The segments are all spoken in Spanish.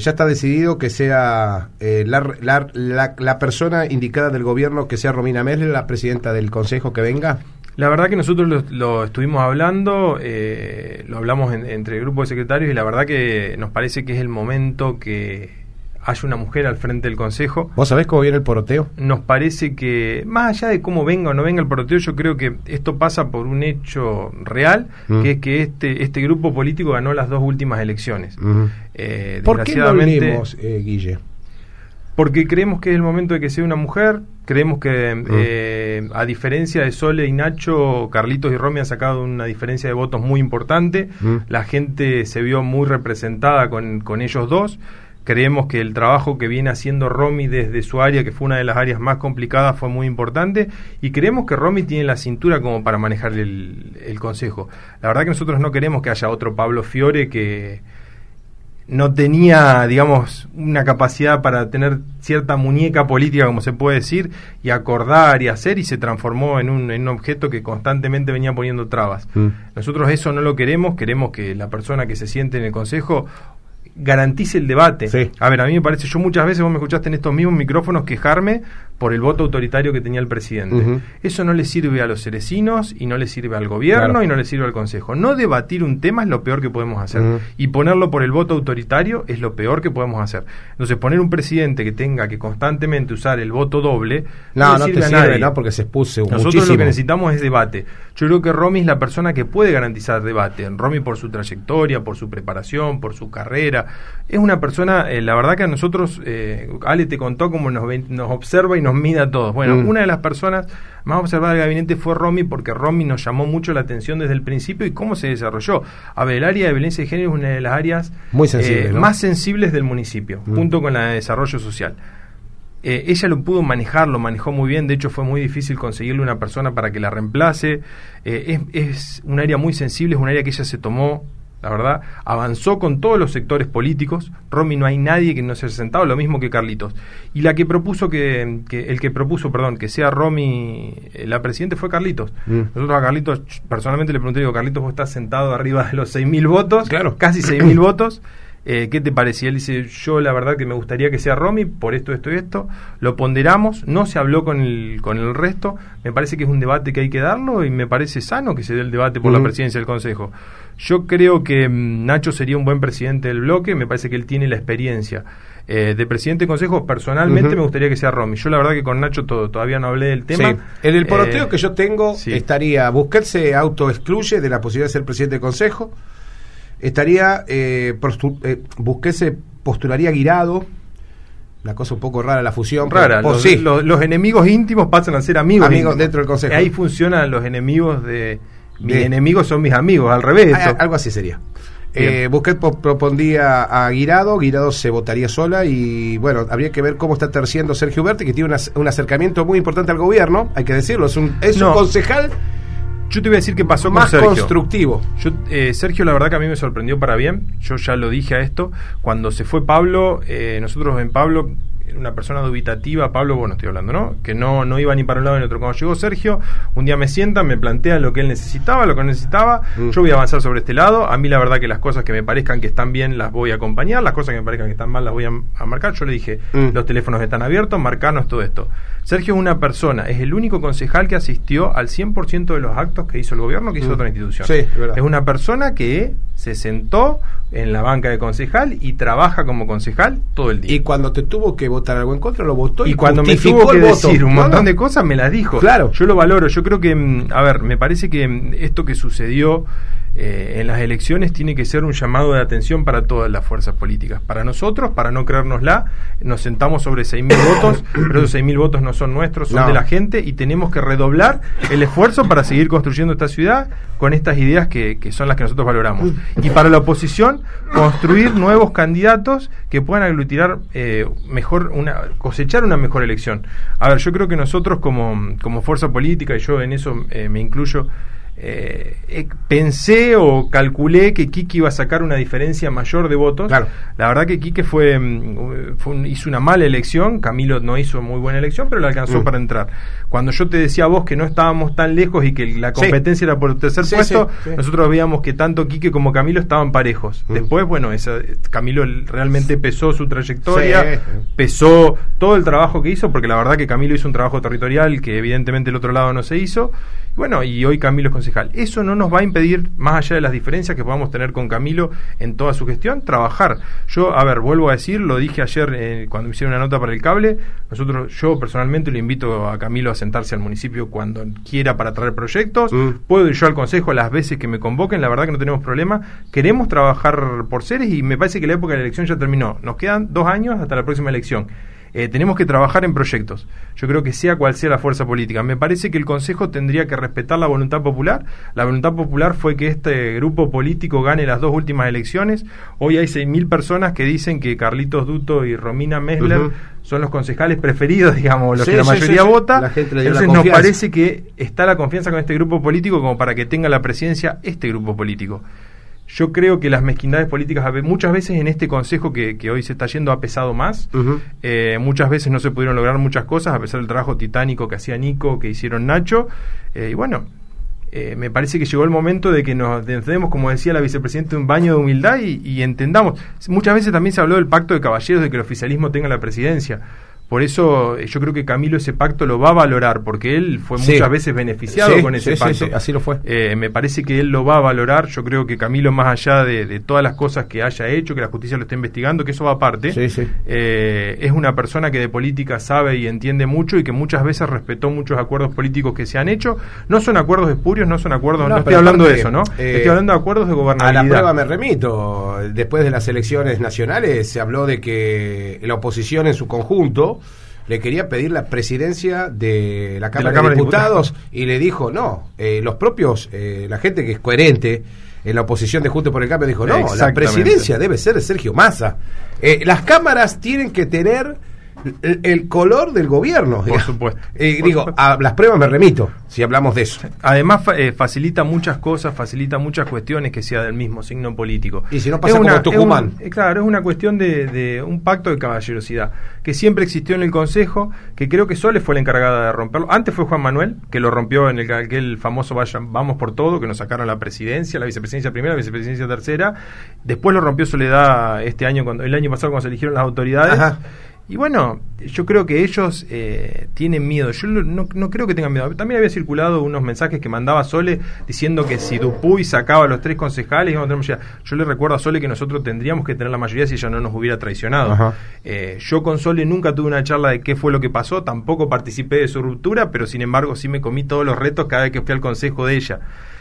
ya está decidido que sea la, la, la, persona indicada del gobierno que sea Romina Mesle, la presidenta del consejo que venga. La verdad que nosotros lo, estuvimos hablando, lo hablamos entre el grupo de secretarios y la verdad que nos parece que es el momento que hay una mujer al frente del Consejo. ¿Vos sabés cómo viene el poroteo? Nos parece que, más allá de cómo venga o no venga el poroteo, yo creo que esto pasa por un hecho real, mm. que es que este, este grupo político ganó las dos últimas elecciones. Eh, ¿Por qué no venimos, eh, Guille? Porque creemos que es el momento de que sea una mujer, creemos que, mm. eh, a diferencia de Sole y Nacho, Carlitos y Romy han sacado una diferencia de votos muy importante, mm. la gente se vio muy representada con, con ellos dos. Creemos que el trabajo que viene haciendo Romy desde su área, que fue una de las áreas más complicadas, fue muy importante. Y creemos que Romy tiene la cintura como para manejar el, consejo. La verdad que nosotros no queremos que haya otro Pablo Fiore que no tenía, digamos, una capacidad para tener cierta muñeca política, como se puede decir, y acordar y hacer, y se transformó en un, en un objeto que constantemente venía poniendo trabas. Mm. Nosotros eso no lo queremos, queremos que la persona que se siente en el Consejo garantice el debate. A ver, a mí me parece, yo muchas veces vos me escuchaste en estos mismos micrófonos quejarme por el voto autoritario que tenía el presidente. Eso no le sirve a los cerecinos y no le sirve al gobierno y no le sirve al Consejo. No debatir un tema es lo peor que podemos hacer. Y ponerlo por el voto autoritario es lo peor que podemos hacer. Entonces, poner un presidente que tenga que constantemente usar el voto doble no, no, sirve, a nadie. No, porque se expuse Nosotros lo que necesitamos es debate. Yo creo que Romy es la persona que puede garantizar debate. Romy por su trayectoria, por su preparación, por su carrera. Es una persona, eh, la verdad que a nosotros, eh, Ale te contó cómo nos, nos observa y nos mide a todos. Bueno, mm. una de las personas más observadas del gabinete fue Romy porque Romy nos llamó mucho la atención desde el principio y cómo se desarrolló. A ver, el área de violencia de género es una de las áreas Muy eh, más sensibles del municipio, mm. junto con la de desarrollo social. Eh, ella lo pudo manejar, lo manejó muy bien, de hecho fue muy difícil conseguirle una persona para que la reemplace. Eh, es, es un área muy sensible, es un área que ella se tomó la verdad, avanzó con todos los sectores políticos. Romy no hay nadie que no se haya sentado, lo mismo que Carlitos. Y la que propuso que, el que propuso, perdón, que sea Romy eh, la presidente fue Carlitos. Mm. Nosotros a Carlitos personalmente le pregunté, digo, Carlitos, vos estás sentado arriba de los 6.000 votos, claro. casi 6.000 votos. Eh, ¿Qué te parecía? Él dice, yo la verdad que me gustaría que sea Romy, por esto, esto y esto. Lo ponderamos, no se habló con el, con el resto. Me parece que es un debate que hay que darlo y me parece sano que se dé el debate por la presidencia del Consejo. Yo creo que mm, Nacho sería un buen presidente del bloque, me parece que él tiene la experiencia. Eh, de presidente del Consejo, personalmente me gustaría que sea Romy. Yo la verdad que con Nacho todo, todavía no hablé del tema. En el poroteo eh, que yo tengo estaría, Busquets se autoexcluye de la posibilidad de ser presidente del Consejo estaría eh, eh, se postularía Guirado. Una cosa un poco rara la fusión rara los, sí. los, enemigos íntimos pasan a ser amigos amigos dentro del consejo. Ahí funcionan los enemigos de mis enemigos son mis amigos al revés ah, algo así sería. Eh, Busquets propondría a Guirado, Guirado se votaría sola y bueno, habría que ver cómo está terciando Sergio Berti, que tiene un acercamiento muy importante al gobierno, hay que decirlo, es un, es un concejal yo te voy a decir qué pasó más con Sergio. constructivo. Yo, eh, Sergio, la verdad que a mí me sorprendió para bien. Yo ya lo dije a esto. Cuando se fue Pablo, eh, nosotros en Pablo una persona dubitativa, Pablo, bueno, estoy hablando, ¿no? Que no, no iba ni para un lado ni otro. Cuando llegó Sergio, un día me sientan, me plantean lo que él necesitaba, lo que necesitaba, mm. yo voy a avanzar sobre este lado. A mí la verdad que las cosas que me parezcan que están bien las voy a acompañar, las cosas que me parezcan que están mal las voy a, marcar. Yo le dije, mm. los teléfonos están abiertos, marcanos todo esto. Sergio es una persona, es el único concejal que asistió al 100% de los actos que hizo el gobierno, que hizo mm. otra institución. Sí, es, es una persona que se sentó en la banca de concejal y trabaja como concejal todo el día. Y cuando te tuvo que votar algo en contra, lo votó y, cuando me tuvo que decir un montón de cosas, me las dijo. Claro. Yo lo valoro. Yo creo que, mm, a ver, me parece que mm, esto que sucedió eh, en las elecciones tiene que ser un llamado de atención para todas las fuerzas políticas. Para nosotros, para no creérnosla, nos sentamos sobre 6.000 votos, pero esos 6.000 votos no son nuestros, son de la gente y tenemos que redoblar el esfuerzo para seguir construyendo esta ciudad con estas ideas que, que son las que nosotros valoramos. Y para la oposición, construir nuevos candidatos que puedan aglutinar eh, mejor, una, cosechar una mejor elección. A ver, yo creo que nosotros como, como fuerza política, y yo en eso eh, me incluyo, eh, eh, pensé o calculé que Kiki iba a sacar una diferencia mayor de votos. La verdad que Kiki fue, mm, hizo una mala elección, Camilo no hizo muy buena elección, pero le alcanzó mm. para entrar. Cuando yo te decía a vos que no estábamos tan lejos y que la competencia era por el tercer puesto, nosotros veíamos que tanto Quique como Camilo estaban parejos. Mm. Después, bueno, esa, Camilo realmente pesó su trayectoria, pesó todo el trabajo que hizo, porque la verdad que Camilo hizo un trabajo territorial que evidentemente el otro lado no se hizo. Bueno, y hoy Camilo es concejal. Eso no nos va a impedir, más allá de las diferencias que podamos tener con Camilo en toda su gestión, trabajar. Yo, a ver, vuelvo a decir, lo dije ayer eh, cuando me hicieron una nota para el cable, nosotros, yo personalmente le invito a Camilo a sentarse al municipio cuando quiera para traer proyectos, mm. puedo ir yo al consejo las veces que me convoquen, la verdad que no tenemos problema, queremos trabajar por seres y me parece que la época de la elección ya terminó, nos quedan dos años hasta la próxima elección. Eh, tenemos que trabajar en proyectos. Yo creo que sea cual sea la fuerza política. Me parece que el Consejo tendría que respetar la voluntad popular. La voluntad popular fue que este grupo político gane las dos últimas elecciones. Hoy hay 6.000 personas que dicen que Carlitos Duto y Romina Mesler son los concejales preferidos, digamos, los que la mayoría vota. Entonces nos parece que está la confianza con este grupo político como para que tenga la presidencia este grupo político. Yo creo que las mezquindades políticas muchas veces en este consejo que, hoy se está yendo ha pesado más. Eh, muchas veces no se pudieron lograr muchas cosas a pesar del trabajo titánico que hacía Nico, que hicieron Nacho. Eh, y bueno, eh, me parece que llegó el momento de que nos encendemos, como decía la vicepresidenta, un baño de humildad y, y entendamos. Muchas veces también se habló del pacto de caballeros de que el oficialismo tenga la presidencia. Por eso eh, yo creo que Camilo ese pacto lo va a valorar, porque él fue muchas veces beneficiado con ese pacto. así lo fue. Eh, me parece que él lo va a valorar. Yo creo que Camilo, más allá de, todas las cosas que haya hecho, que la justicia lo esté investigando, que eso va aparte, eh, es una persona que de política sabe y entiende mucho y que muchas veces respetó muchos acuerdos políticos que se han hecho. No son acuerdos espurios, no son acuerdos. No, estoy hablando de eso, ¿no? estoy hablando de acuerdos de gobernabilidad. A la prueba me remito. Después de las elecciones nacionales se habló de que la oposición en su conjunto le quería pedir la presidencia de la Cámara de, Diputados, y le dijo, no, eh, los propios, eh, la gente que es coherente en la oposición de Juntos por el Cambio dijo, no, la presidencia debe ser de Sergio Massa. Eh, las cámaras tienen que tener el, color del gobierno. Por supuesto. digo, a las pruebas me remito, si hablamos de eso. Además, eh, facilita muchas cosas, facilita muchas cuestiones que sea del mismo signo político. Y si no pasa como Tucumán. Eh, claro, es una cuestión de, un pacto de caballerosidad que siempre existió en el Consejo, que creo que Sole fue la encargada de romperlo. Antes fue Juan Manuel, que lo rompió en el aquel famoso vaya, Vamos por Todo, que nos sacaron la presidencia, la vicepresidencia primera, la vicepresidencia tercera. Después lo rompió Soledad este año, cuando el año pasado, cuando se eligieron las autoridades. Ajá y bueno, yo creo que ellos eh, tienen miedo. Yo no, no, creo que tengan miedo. También había circulado unos mensajes que mandaba Sole diciendo que si Dupuy sacaba a los tres concejales, yo le recuerdo a Sole que nosotros tendríamos que tener la mayoría si ella no nos hubiera traicionado. Eh, yo con Sole nunca tuve una charla de qué fue lo que pasó, tampoco participé de su ruptura, pero sin embargo sí me comí todos los retos cada vez que fui al consejo de ella.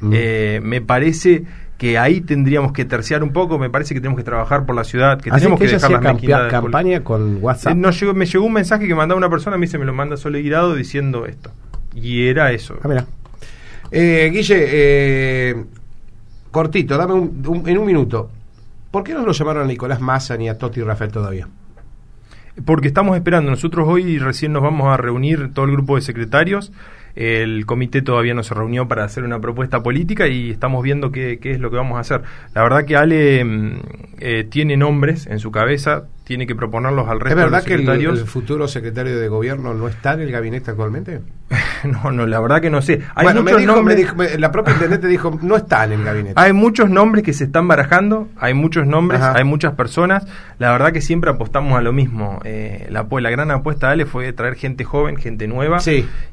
Mm. Eh, me parece que ahí tendríamos que terciar un poco, me parece que tenemos que trabajar por la ciudad, que tenemos que, dejar la campaña con WhatsApp. Eh, llegó, me llegó un mensaje que mandaba una persona, a mí se me lo manda Sole Guirado diciendo esto. Y era eso. Ah, eh, Guille, eh, cortito, dame un, en un minuto. ¿Por qué no lo llamaron a Nicolás Massa ni a Toti Rafael todavía? Porque estamos esperando. Nosotros hoy recién nos vamos a reunir todo el grupo de secretarios el comité todavía no se reunió para hacer una propuesta política y estamos viendo qué, qué es lo que vamos a hacer. La verdad que Ale mm, eh, tiene nombres en su cabeza, tiene que proponerlos al resto de los secretarios. ¿Es verdad que el, futuro secretario de gobierno no está en el gabinete actualmente? no, no, la verdad que no sé. Hay bueno, muchos nombres, la propia intendente dijo, no está en el gabinete. Hay muchos nombres que se están barajando, hay muchos nombres, hay muchas personas. La verdad que siempre apostamos a lo mismo. Eh, la, la gran apuesta de Ale fue traer gente joven, gente nueva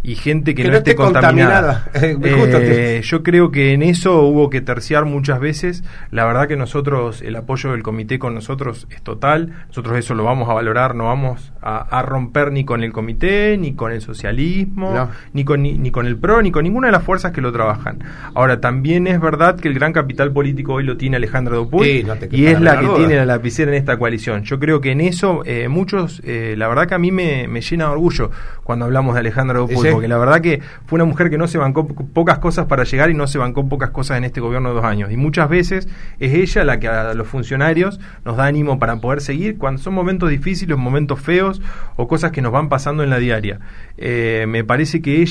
y gente que, no, esté contaminada. Eh, yo creo que en eso hubo que terciar muchas veces. La verdad que nosotros, el apoyo del comité con nosotros es total. Nosotros eso lo vamos a valorar, no vamos a, romper ni con el comité, ni con el socialismo, ni, con, ni, con el PRO, ni con ninguna de las fuerzas que lo trabajan. Ahora, también es verdad que el gran capital político hoy lo tiene Alejandra Dupuy y es la que tiene la lapicera en esta coalición. Yo creo que en eso eh, muchos, eh, la verdad que a mí me, llena de orgullo cuando hablamos de Alejandra Dupuy, porque la verdad que fue una mujer que no se bancó pocas cosas para llegar y no se bancó pocas cosas en este gobierno de dos años. Y muchas veces es ella la que a los funcionarios nos da ánimo para poder seguir cuando son momentos difíciles, momentos feos o cosas que nos van pasando en la diaria. Eh, me parece que ella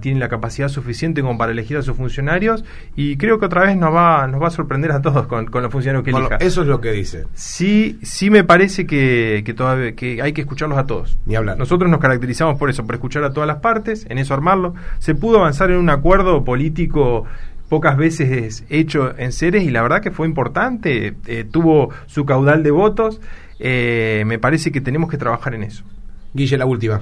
tiene la capacidad suficiente como para elegir a sus funcionarios y creo que otra vez nos va, nos va a sorprender a todos con, los funcionarios que elija. eso es lo que dice. Sí, sí me parece que, que, todavía, que hay que escucharlos a todos. Ni hablar. Nosotros nos caracterizamos por eso, por escuchar a todas las partes, en eso armarlo. Se pudo avanzar en un acuerdo político pocas veces hecho en seres y la verdad que fue importante, eh, tuvo su caudal de votos, eh, me parece que tenemos que trabajar en eso. Guille, la última.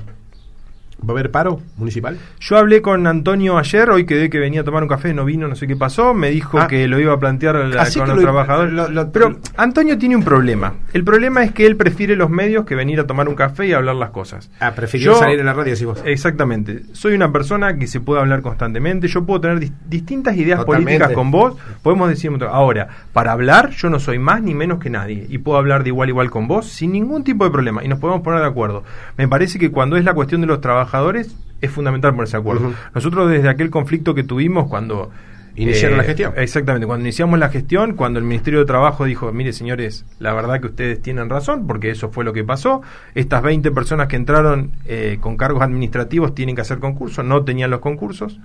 ¿Va a haber paro municipal? Yo hablé con Antonio ayer, hoy quedé que venía a tomar un café, no vino, no sé qué pasó, me dijo ah. que lo iba a plantear con los trabajadores. Pero Antonio tiene un problema. El problema es que él prefiere los medios que venir a tomar un café y hablar las cosas. Ah, prefirió salir en la radio, si vos. Exactamente. Soy una persona que se puede hablar constantemente, yo puedo tener distintas ideas políticas con vos, podemos decir... Ahora, para hablar yo no soy más ni menos que nadie y puedo hablar de igual a igual con vos sin ningún tipo de problema y nos podemos poner de acuerdo. Me parece que cuando es la cuestión de los trabajadores es fundamental ponerse de acuerdo. Nosotros desde aquel conflicto que tuvimos cuando... Iniciaron la eh, gestión. Exactamente, cuando iniciamos la gestión, cuando el Ministerio de Trabajo dijo, mire señores, la verdad que ustedes tienen razón, porque eso fue lo que pasó, estas 20 personas que entraron eh, con cargos administrativos tienen que hacer concursos, no tenían los concursos,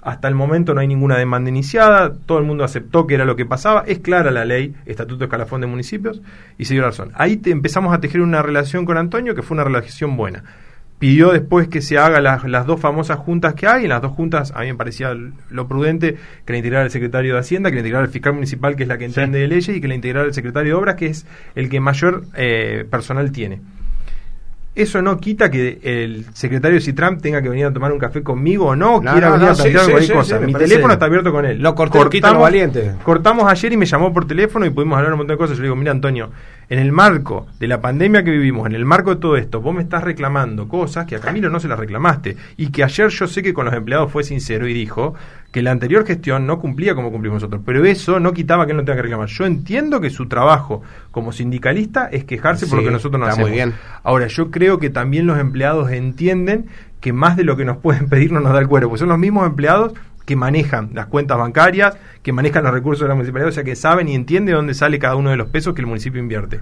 hasta el momento no hay ninguna demanda iniciada, todo el mundo aceptó que era lo que pasaba, es clara la ley, Estatuto Escalafón de Municipios, y se dio razón. Ahí te empezamos a tejer una relación con Antonio que fue una relación buena pidió después que se haga las, las, dos famosas juntas que hay. En las dos juntas a mí me parecía lo prudente que la integrara el secretario de Hacienda, que la integrara el fiscal municipal, que es la que entiende de leyes, y que la integrara el secretario de Obras, que es el que mayor eh, personal tiene. Eso no quita que el secretario Citram tenga que venir a tomar un café conmigo o no, quiera venir a plantear cualquier cosa. Mi teléfono está abierto con él. Lo cortamos, valiente. cortamos ayer y me llamó por teléfono y pudimos hablar un montón de cosas. Yo le digo, mira Antonio, en el marco de la pandemia que vivimos, en el marco de todo esto, vos me estás reclamando cosas que a Camilo no se las reclamaste y que ayer yo sé que con los empleados fue sincero y dijo que la anterior gestión no cumplía como cumplimos nosotros, pero eso no quitaba que él no tenga que reclamar. Yo entiendo que su trabajo como sindicalista es quejarse por lo que nosotros no hacemos. Muy bien. Ahora, yo creo que también los empleados entienden que más de lo que nos pueden pedir no nos da el cuerpo, porque son los mismos empleados que manejan las cuentas bancarias, que manejan los recursos de la municipalidad, o sea que saben y entienden dónde sale cada uno de los pesos que el municipio invierte.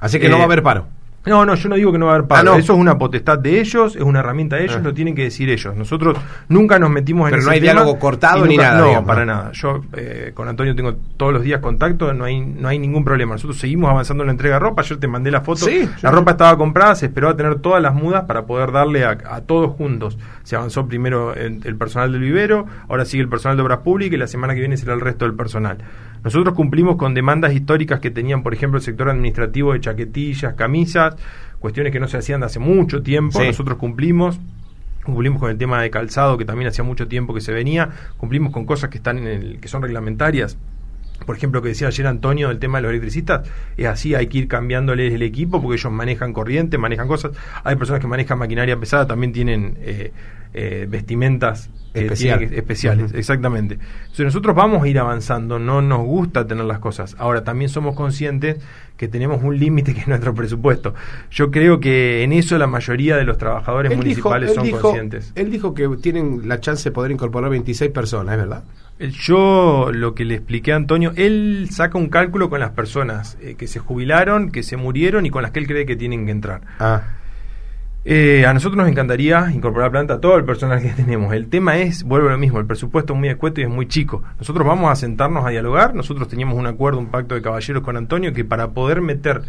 Así que no va a haber paro. No, no, yo no digo que no va a haber paro. Ah, Eso es una potestad de ellos, es una herramienta de ellos, ah. lo tienen que decir ellos. Nosotros nunca nos metimos en Pero no hay diálogo cortado ni nada. No, para nada. Yo eh, con Antonio tengo todos los días contacto, no hay no hay ningún problema. Nosotros seguimos avanzando en la entrega de ropa. Ayer te mandé la foto. la ropa estaba comprada, se esperó a tener todas las mudas para poder darle a, todos juntos. Se avanzó primero el personal del vivero, ahora sigue el personal de obras públicas y la semana que viene será el resto del personal. Nosotros cumplimos con demandas históricas que tenían, por ejemplo, el sector administrativo de chaquetillas, camisas, cuestiones que no se hacían de hace mucho tiempo. Nosotros cumplimos cumplimos con el tema de calzado que también hacía mucho tiempo que se venía, cumplimos con cosas que están en el que son reglamentarias. Por ejemplo, que decía ayer Antonio del tema de los electricistas, es así, hay que ir cambiándoles el equipo porque ellos manejan corriente, manejan cosas. Hay personas que manejan maquinaria pesada, también tienen eh, eh, vestimentas especiales, exactamente. Entonces nosotros vamos a ir avanzando, no nos gusta tener las cosas. Ahora también somos conscientes que tenemos un límite que es nuestro presupuesto. Yo creo que en eso la mayoría de los trabajadores municipales son conscientes. Él dijo que tienen la chance de poder incorporar 26 personas, ¿es verdad? Yo lo que le expliqué a Antonio, él saca un cálculo con las personas eh, que se jubilaron, que se murieron y con las que él cree que tienen que entrar. Ah. Eh, a nosotros nos encantaría incorporar a planta todo el personal que tenemos. El tema es, vuelvo a lo mismo, el presupuesto es muy escueto y es muy chico. Nosotros vamos a sentarnos a dialogar. Nosotros teníamos un acuerdo, un pacto de caballeros con Antonio, que para poder meter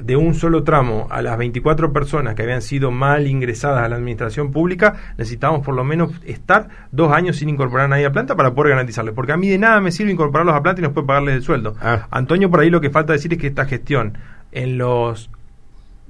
de un solo tramo a las 24 personas que habían sido mal ingresadas a la administración pública, necesitábamos por lo menos estar dos años sin incorporar a nadie a planta para poder garantizarles. Porque a mí de nada me sirve incorporarlos a planta y no puede pagarles el sueldo. Ah. Antonio, por ahí lo que falta decir es que esta gestión en los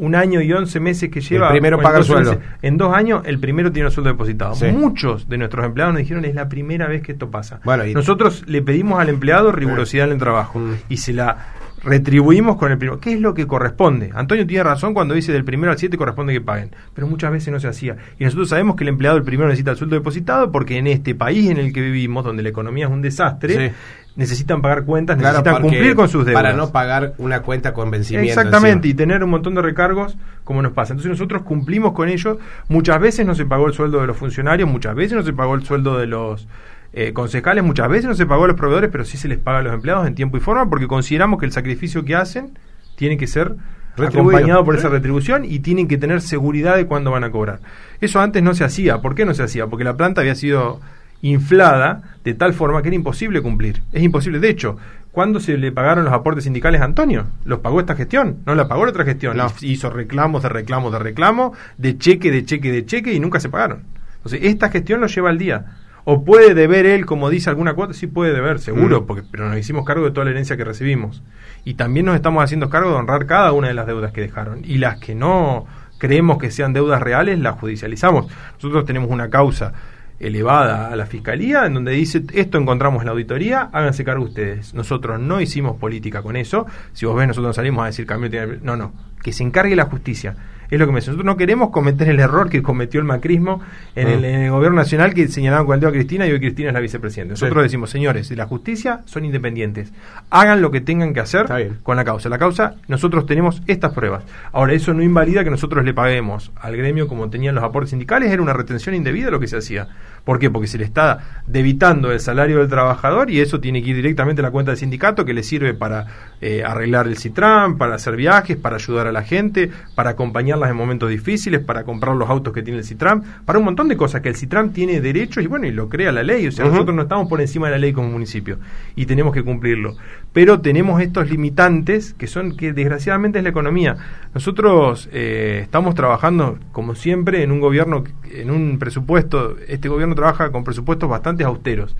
un año y once meses que lleva. El primero paga el sueldo. en dos años, el primero tiene el sueldo depositado. Muchos de nuestros empleados nos dijeron es la primera vez que esto pasa. Bueno, Nosotros le pedimos al empleado rigurosidad en el trabajo mm. y se la retribuimos con el primero. ¿Qué es lo que corresponde? Antonio tiene razón cuando dice del primero al siete corresponde que paguen, pero muchas veces no se hacía. Y nosotros sabemos que el empleado el primero necesita el sueldo depositado porque en este país en el que vivimos, donde la economía es un desastre, necesitan pagar cuentas, necesitan cumplir con sus deudas. Para no pagar una cuenta con vencimiento. Exactamente, y tener un montón de recargos como nos pasa. Entonces nosotros cumplimos con ello. Muchas veces no se pagó el sueldo de los funcionarios, muchas veces no se pagó el sueldo de los eh, concejales, muchas veces no se pagó a los proveedores, pero sí se les paga a los empleados en tiempo y forma porque consideramos que el sacrificio que hacen tiene que ser acompañado por esa retribución y tienen que tener seguridad de cuándo van a cobrar. Eso antes no se hacía. ¿Por qué no se hacía? Porque la planta había sido inflada de tal forma que era imposible cumplir. Es imposible. De hecho, ¿cuándo se le pagaron los aportes sindicales a Antonio? ¿Los pagó esta gestión? No la pagó otra gestión. Hizo reclamos de reclamos de reclamos, de cheque, de cheque, de cheque y nunca se pagaron. Entonces, esta gestión lo lleva al día. ¿O puede deber él, como dice alguna cuota? Sí puede deber, seguro, mm. porque, pero nos hicimos cargo de toda la herencia que recibimos. Y también nos estamos haciendo cargo de honrar cada una de las deudas que dejaron. Y las que no creemos que sean deudas reales, las judicializamos. Nosotros tenemos una causa elevada a la fiscalía en donde dice esto encontramos en la auditoría, háganse cargo ustedes. Nosotros no hicimos política con eso. Si vos ves, nosotros salimos a decir cambio. No, no, que se encargue la justicia es lo que me dice. Nosotros no queremos cometer el error que cometió el macrismo en, el, ah. gobierno nacional que señalaban con el dedo a Cristina y hoy Cristina es la vicepresidenta. Nosotros decimos, señores, de la justicia son independientes. Hagan lo que tengan que hacer con la causa. La causa, nosotros tenemos estas pruebas. Ahora, eso no invalida que nosotros le paguemos al gremio como tenían los aportes sindicales, era una retención indebida lo que se hacía. ¿Por qué? Porque se le está debitando el salario del trabajador y eso tiene que ir directamente a la cuenta del sindicato que le sirve para eh, arreglar el Citram, para hacer viajes, para ayudar a la gente, para acompañar en momentos difíciles, para comprar los autos que tiene el Citram, para un montón de cosas que el Citram tiene derechos y bueno, y lo crea la ley, o sea, nosotros no estamos por encima de la ley como municipio y tenemos que cumplirlo. Pero tenemos estos limitantes que son que desgraciadamente es la economía. Nosotros eh, estamos trabajando como siempre en un gobierno en un presupuesto, este gobierno trabaja con presupuestos bastante austeros.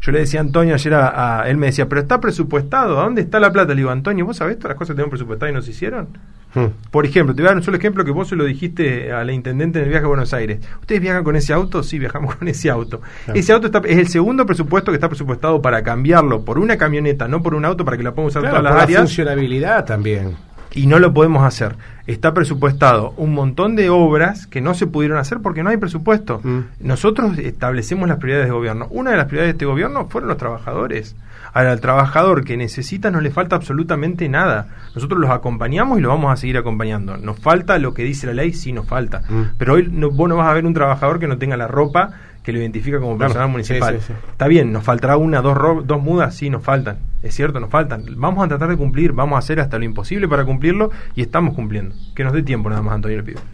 Yo le decía a Antonio ayer a, él me decía, pero está presupuestado, ¿a dónde está la plata? Le digo, Antonio, ¿vos sabés todas las cosas que tenemos presupuestadas y no se hicieron? Hmm. Por ejemplo, te voy a dar un solo ejemplo que vos se lo dijiste a la intendente en el viaje a Buenos Aires. ¿Ustedes viajan con ese auto? Sí, viajamos con ese auto. Ese auto está, es el segundo presupuesto que está presupuestado para cambiarlo por una camioneta, no por un auto para que la podamos usar todas las áreas. La funcionabilidad también. Y no lo podemos hacer. Está presupuestado un montón de obras que no se pudieron hacer porque no hay presupuesto. Hmm. Nosotros establecemos las prioridades de gobierno. Una de las prioridades de este gobierno fueron los trabajadores. Ahora, al trabajador que necesita no le falta absolutamente nada. Nosotros los acompañamos y los vamos a seguir acompañando. Nos falta lo que dice la ley, sí nos falta. Mm. Pero hoy no, vos no vas a ver un trabajador que no tenga la ropa que lo identifica como personal municipal. Está bien, nos faltará una, dos, dos mudas, sí, nos faltan. Es cierto, nos faltan. Vamos a tratar de cumplir, vamos a hacer hasta lo imposible para cumplirlo y estamos cumpliendo. Que nos dé tiempo nada más, Antonio, le pido.